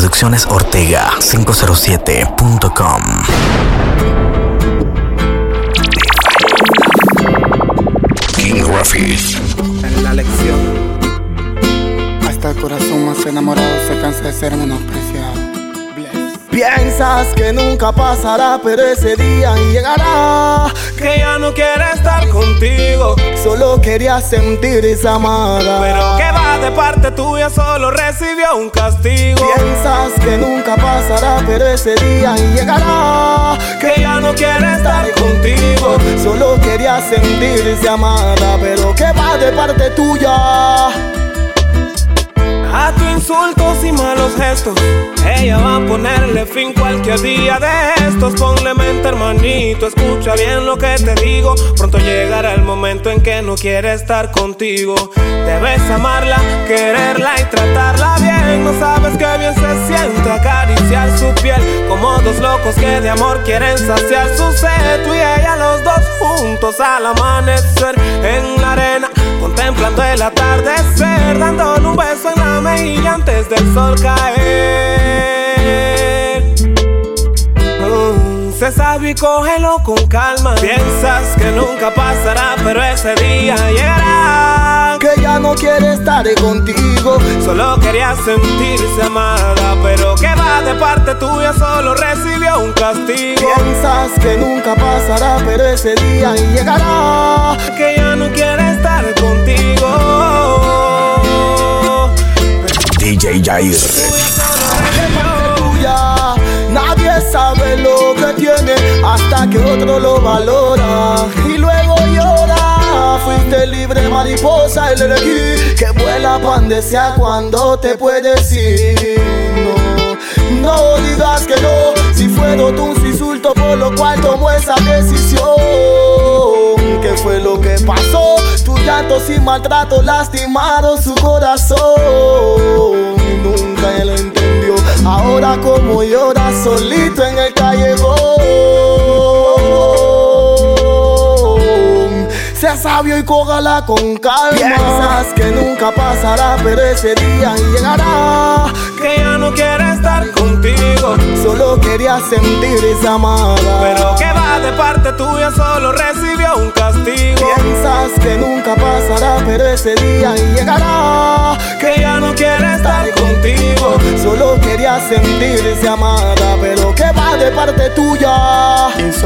Producciones Ortega 507.com. King Graphics. En la lección. Hasta el corazón más enamorado se cansa de ser menospreciado. Piensas que nunca pasará, pero ese día llegará. Que ya no quiere estar contigo. Solo quería sentir esa amada. Pero que de parte tuya, solo recibió un castigo. Piensas que nunca pasará, pero ese día llegará. Que ya no quiere estar contigo. Solo quería sentirse amada, pero que va de parte tuya. Insultos y malos gestos, ella va a ponerle fin cualquier día de estos. Ponle mente, hermanito, escucha bien lo que te digo. Pronto llegará el momento en que no quiere estar contigo. Debes amarla, quererla y tratarla bien. No sabes qué bien se siente acariciar su piel. Como dos locos que de amor quieren saciar su sed. Tú y ella, los dos juntos al amanecer en la arena, contemplando el atardecer, dándole un beso en mejilla antes del sol caer. Mm, sé sabio y cógelo con calma. Piensas que nunca pasará, pero ese día llegará. Que ya no quiere estar contigo. Solo quería sentirse amada, pero que va de parte tuya, solo recibió un castigo. Piensas que nunca pasará, pero ese día llegará. Que ya no quiere estar contigo. DJ Jair. Nadie sabe lo que tiene hasta que otro lo valora y luego llora. Fuiste libre mariposa, el elegí que vuela cuando sea cuando te puedes ir. No, no digas que no, si fueron tus insultos por lo cual tomó esa decisión. ¿Qué fue lo que pasó? Tus llantos y maltrato lastimaron su corazón. Nunca él entendió. Ahora como llora solito en el callejón. Sea sabio y cógala con calma. Piensas que nunca pasará, pero ese día llegará. Que ya no quiere estar contigo. Solo quería sentir esa amada. Pero que va de parte tuya, solo recibió un castigo. Piensas que nunca pasará, pero ese día llegará. Que ya no quiere estar contigo. Solo quería sentirse amada, pero que va de parte tuya. Boys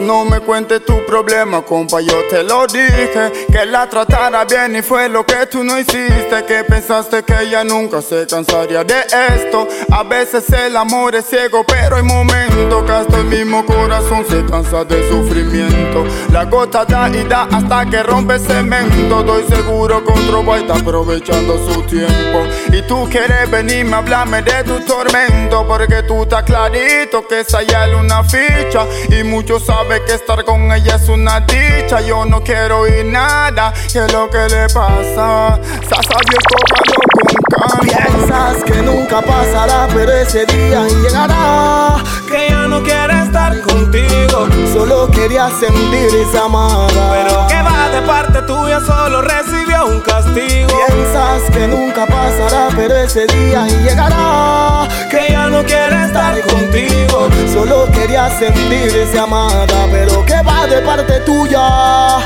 No me cuentes tu problema, compa. Yo te lo dije. Que la tratara bien y fue lo que tú no hiciste. Que pensaste que ella nunca se cansaría de esto. A veces el amor es ciego, pero hay momentos que hasta el mismo corazón se cansa de sufrimiento. La gota da y da hasta que rompe cemento. Estoy seguro que otro a estar aprovechando su tiempo. Y tú quieres venirme a hablarme de tu tormento. Porque tú estás clarito que esa ya es una ficha. Y muchos saben que estar con ella es una dicha. Yo no quiero oír nada. ¿Qué es lo que le pasa? Sa sabio, cójalo con calma. Piensas que nunca pasará, pero ese día llegará. Que ya no quiere estar contigo. Solo quería sentir esa amada. Pero que va de parte tuya, solo recibió un castigo. Piensas que nunca pasará, pero ese día llegará. Que ya no quiere estar contigo. Solo quería sentirse amada, pero que va de parte tuya.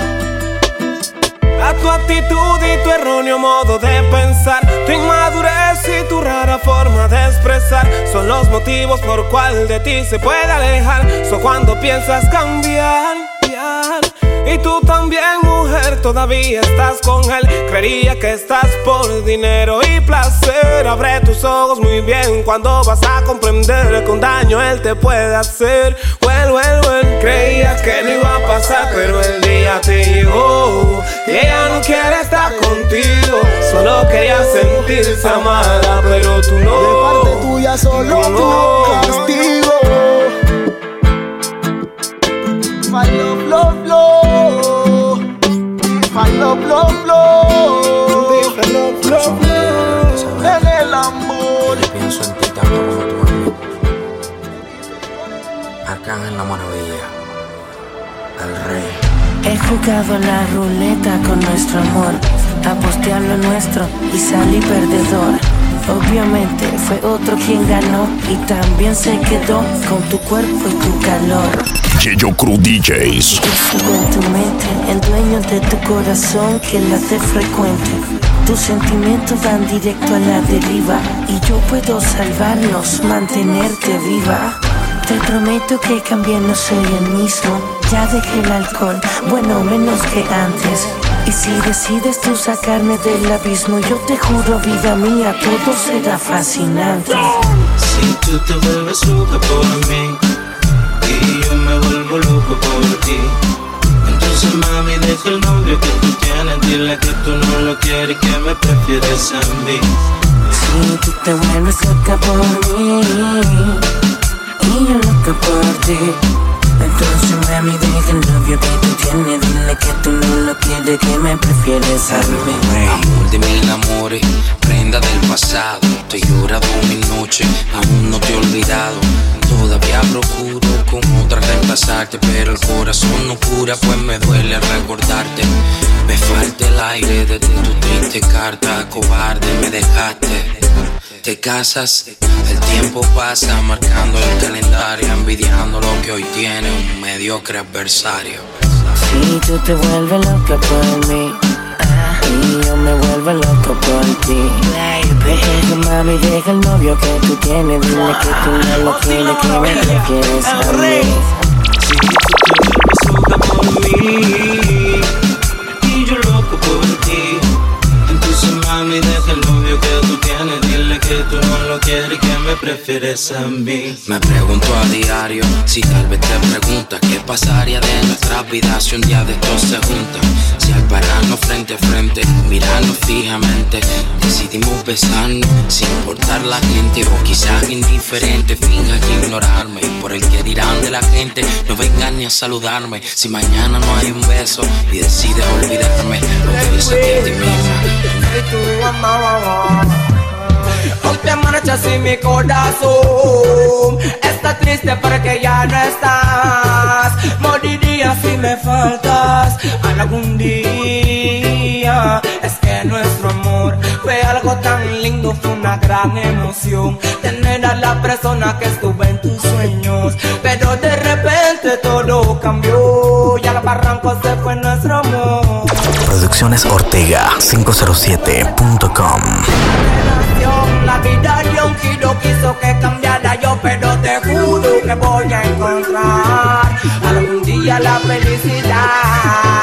A tu actitud y tu erróneo modo de pensar, forma de expresar son los motivos por cual de ti se puede alejar. So cuando piensas cambiar, y tú también, mujer, todavía estás con él. Creería que estás por dinero y placer. Abre tus ojos muy bien cuando vas a comprender que daño él te puede hacer. Well, well, well. Creías que no iba a pasar, pero el día te llegó. Y ella no quiere estar contigo. Solo quería sentirse amada, pero tú no. De parte tuya solo no, ganó y también se quedó con tu cuerpo y tu calor. Yeyo Crew DJs. Yo en tu mente, el dueño de tu corazón que late frecuente. Tus sentimientos van directo a la deriva y yo puedo salvarnos, mantenerte viva. Te prometo que cambié, no soy el mismo. Ya dejé el alcohol, bueno, menos que antes. Y si decides tú sacarme del abismo, yo te juro, vida mía, todo será fascinante. Si tú te vuelves loca por mí y yo me vuelvo loco por ti. Entonces mami deja el novio que tú tienes, dile que tú no lo quieres y que me prefieres a mí. Si tú te vuelves loca por mí y yo loca por ti. Entonces mami deja el novio que tú tienes Dile que tú no lo quieres, que me prefieres a mí Amor de mil amores, prenda del pasado Te he llorado mi noche, aún no te he olvidado Todavía procuro con otra reemplazarte Pero el corazón no cura, pues me duele recordarte Me falta el aire desde tu triste carta Cobarde me dejaste te casas, el tiempo pasa marcando el calendario, envidiando lo que hoy tiene un mediocre adversario. Si tú te vuelves loca por mí y yo me vuelvo loco por ti Baby mami deja el novio que tú tienes Dile que tú no lo quieres, que me prefieres a mí Si tú te vuelves loca por mí me prefieres a mí Me pregunto a diario si tal vez te preguntas qué pasaría de nuestra vida si un día de estos se juntan. Si al pararnos frente a frente, mirarnos fijamente, decidimos besarnos sin importar la gente o quizás indiferente, finja que ignorarme por el que dirán de la gente. No vengan ni a saludarme si mañana no hay un beso y decides olvidarme. Lo que. Marchas y mi corazón está triste porque ya no estás. Moriría si me faltas algún día. Es que nuestro amor fue algo tan lindo, fue una gran emoción. Tener a la persona que estuvo en tus sueños. Pero de repente todo cambió y al barranco se fue nuestro amor. Producciones Ortega 507.com. La vida dio un giro, quiso que cambiara yo, pero te juro que voy a encontrar algún día la felicidad.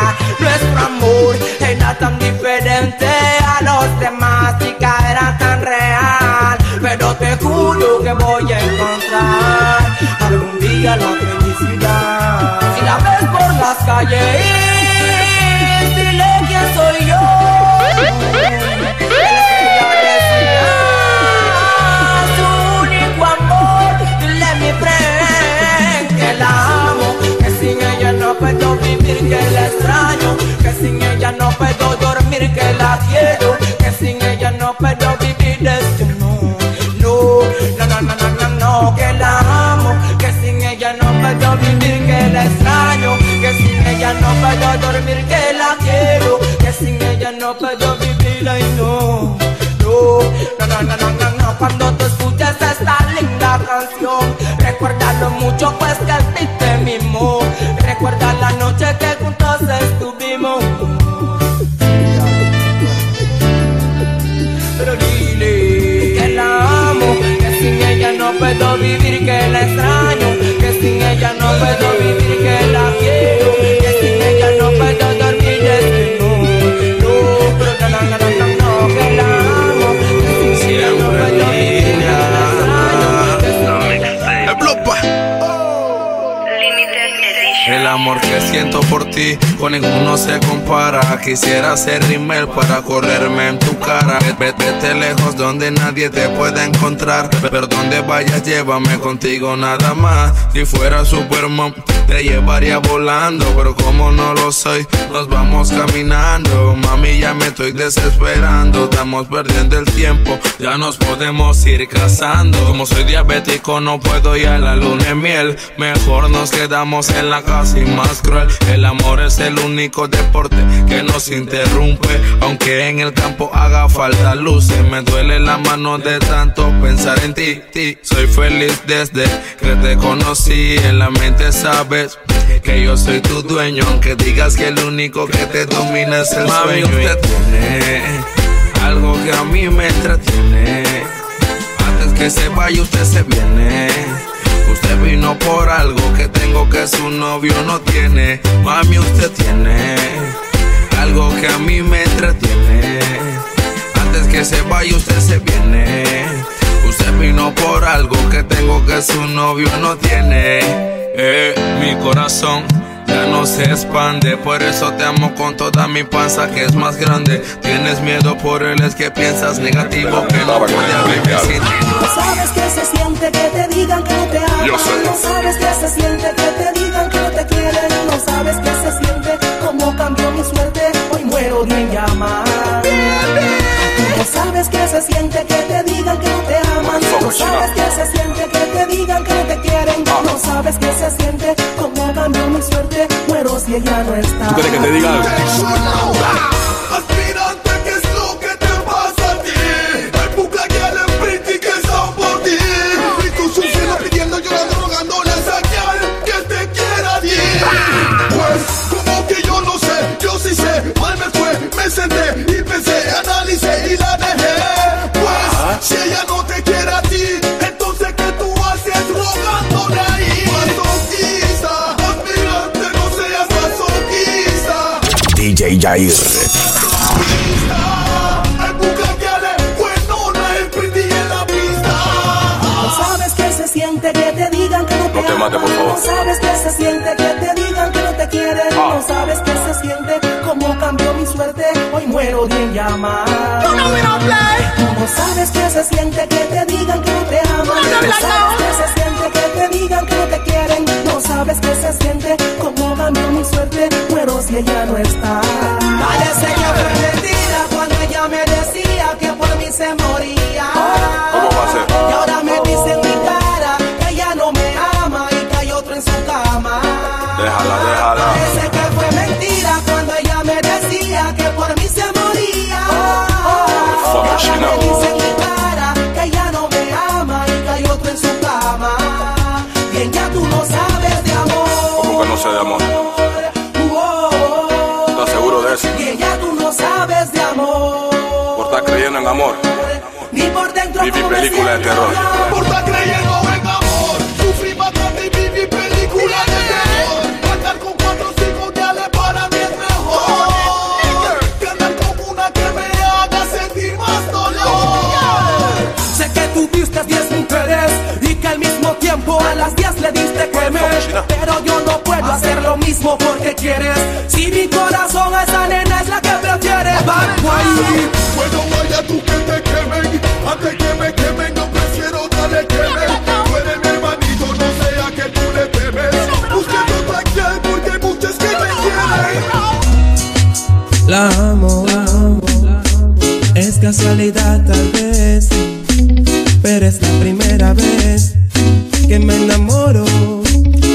Amor que siento por ti con ninguno se compara. Quisiera ser rimel para correrme en tu cara. Ve- Vete lejos donde nadie te pueda encontrar. Pero donde vayas, llévame contigo nada más. Si fuera Superman, te llevaría volando, pero como no lo soy, nos vamos caminando. Mami, ya me estoy desesperando, estamos perdiendo el tiempo, ya nos podemos ir casando. Como soy diabético, no puedo ir a la luna de miel. Mejor nos quedamos en la casa y más cruel. El amor es el único deporte que nos interrumpe, aunque en el campo haga falta luces. Me duele la mano de tanto pensar en ti, ti. Soy feliz desde que te conocí, en la mente sabes que yo soy tu dueño, aunque digas que el único que te domina es el Mami, Usted tiene algo que a mí me entretiene. Antes que se vaya, usted se viene. Usted vino por algo que tengo que su novio no tiene. Mami, usted tiene algo que a mí me entretiene. Antes que se vaya, usted se viene. Usted vino por algo que tengo que su novio no tiene. Eh, mi corazón ya no se expande. Por eso te amo con toda mi panza que es más grande. Tienes miedo por él, es que piensas negativo que no puede haber sin ti. No sé, yo sí sé. Mal me fue, me senté y pensé, analicé y la dejé. Pues, si ella no pista. No sabes que se siente que te digan que no te, No te mates, por favor. No sabes que se siente que te digan que no te quieren. Ah. No sabes que se siente como cambió mi suerte. Hoy muero de en llamas. No sabes que se siente que te digan que no te aman. No sabes que se siente que te digan que sabes que se siente como cambió mi suerte. Muero si ella no está. Parece que fue mentira cuando ella me decía que por mí se moría. ¿Cómo va a ser? Y ahora me dice en mi cara que ella no me ama y que hay otro en su cama. Déjala, déjala. Parece que fue mentira cuando ella me decía que por mí se moría. Amor. Ni por dentro Viví película de terror. Por estar creyendo en amor. Sufrí bastante y viví película de terror. Andar con cuatro cinco reales para mí es mejor Que andar con una que me haga sentir más dolor. Sé que tuviste 10 mujeres y que al mismo tiempo a las 10 le diste mismo porque quieres. Si mi corazón a esa nena es la que prefiere, Bad Boy. Bueno vaya tú que te quemen Antes que me quemen yo prefiero darle quemen Tú eres mi hermanito, no sea que tú le temes Buscando otra piel porque hay muchas que me quieren La amo, la amo. Es casualidad tal vez, pero es la primera vez que me enamoro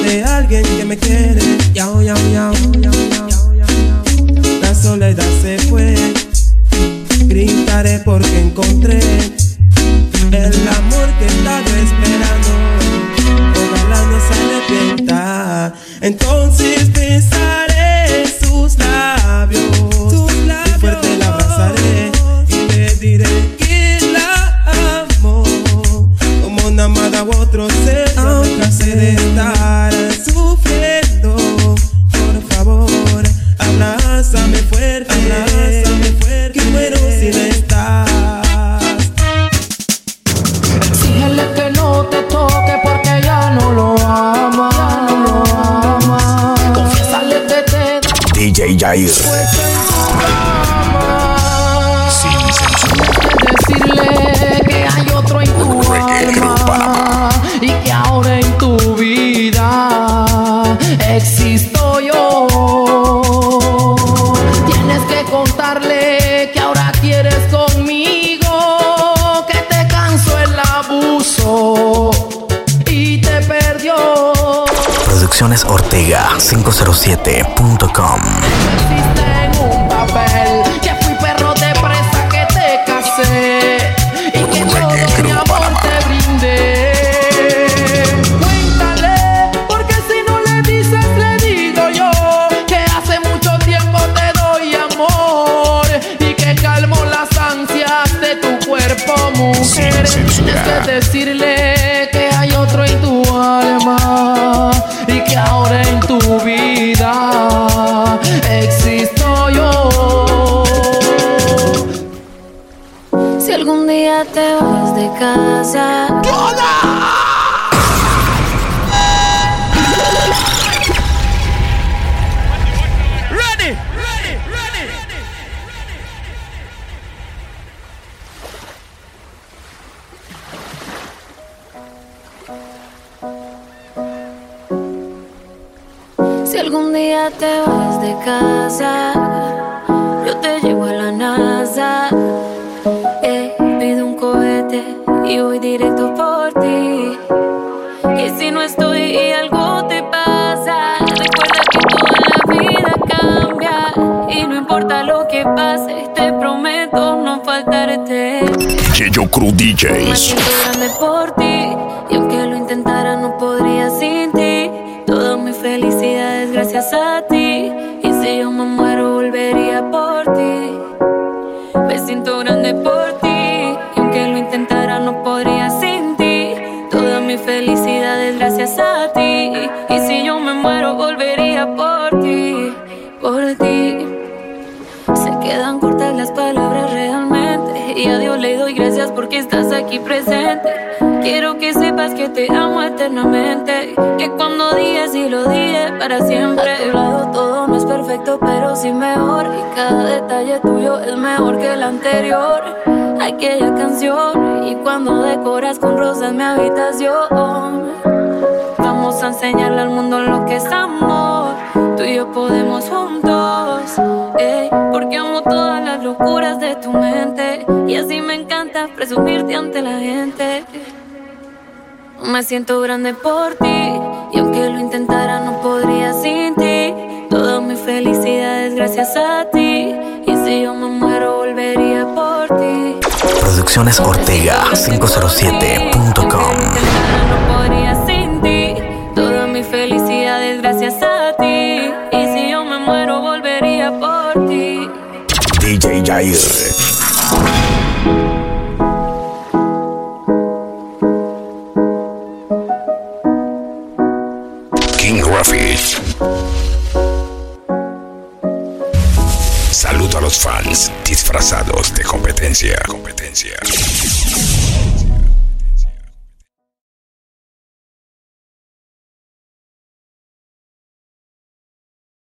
de alguien que me quiere. Yao, yao, yao. La soledad se fue, gritaré porque encontré el amor que estaba esperando. Ojalá no se arrepienta. Entonces besaré 507.com. en un papel que fui perro de presa que te casé y que todo mi amor te brindé. Cuéntale, porque si no le dices le digo yo que hace mucho tiempo te doy amor y que calmo las ansias de tu cuerpo, mujer. Es de decirle Ready, ready, ready. Si algún día te vas de casa, y voy directo por ti. Y si no estoy y algo te pasa, recuerda que toda la vida cambia. Y no importa lo que pase, te prometo no faltarte. Crew Me DJs. siento grande por ti y aunque lo intentara no podría sin ti. Toda mi felicidad es gracias a ti y si yo me muero volvería por ti. Me siento grande por aquí presente. Quiero que sepas que te amo eternamente. Que cuando digas y lo dije para siempre. A tu lado todo no es perfecto pero sí mejor. Y cada detalle tuyo es mejor que el anterior. Aquella canción Y cuando decoras con rosas mi habitación. Vamos a enseñarle al mundo lo que es amor. Tú y yo podemos juntos. ey, porque amo todas las locuras de tu mente. Y así me encanta presumirte ante la gente. Me siento grande por ti. Y aunque lo intentara, no podría sin ti. Toda mi felicidad es gracias a ti. Y si yo me muero, volvería por ti. Producciones Ortega 507.com. DJ Jair.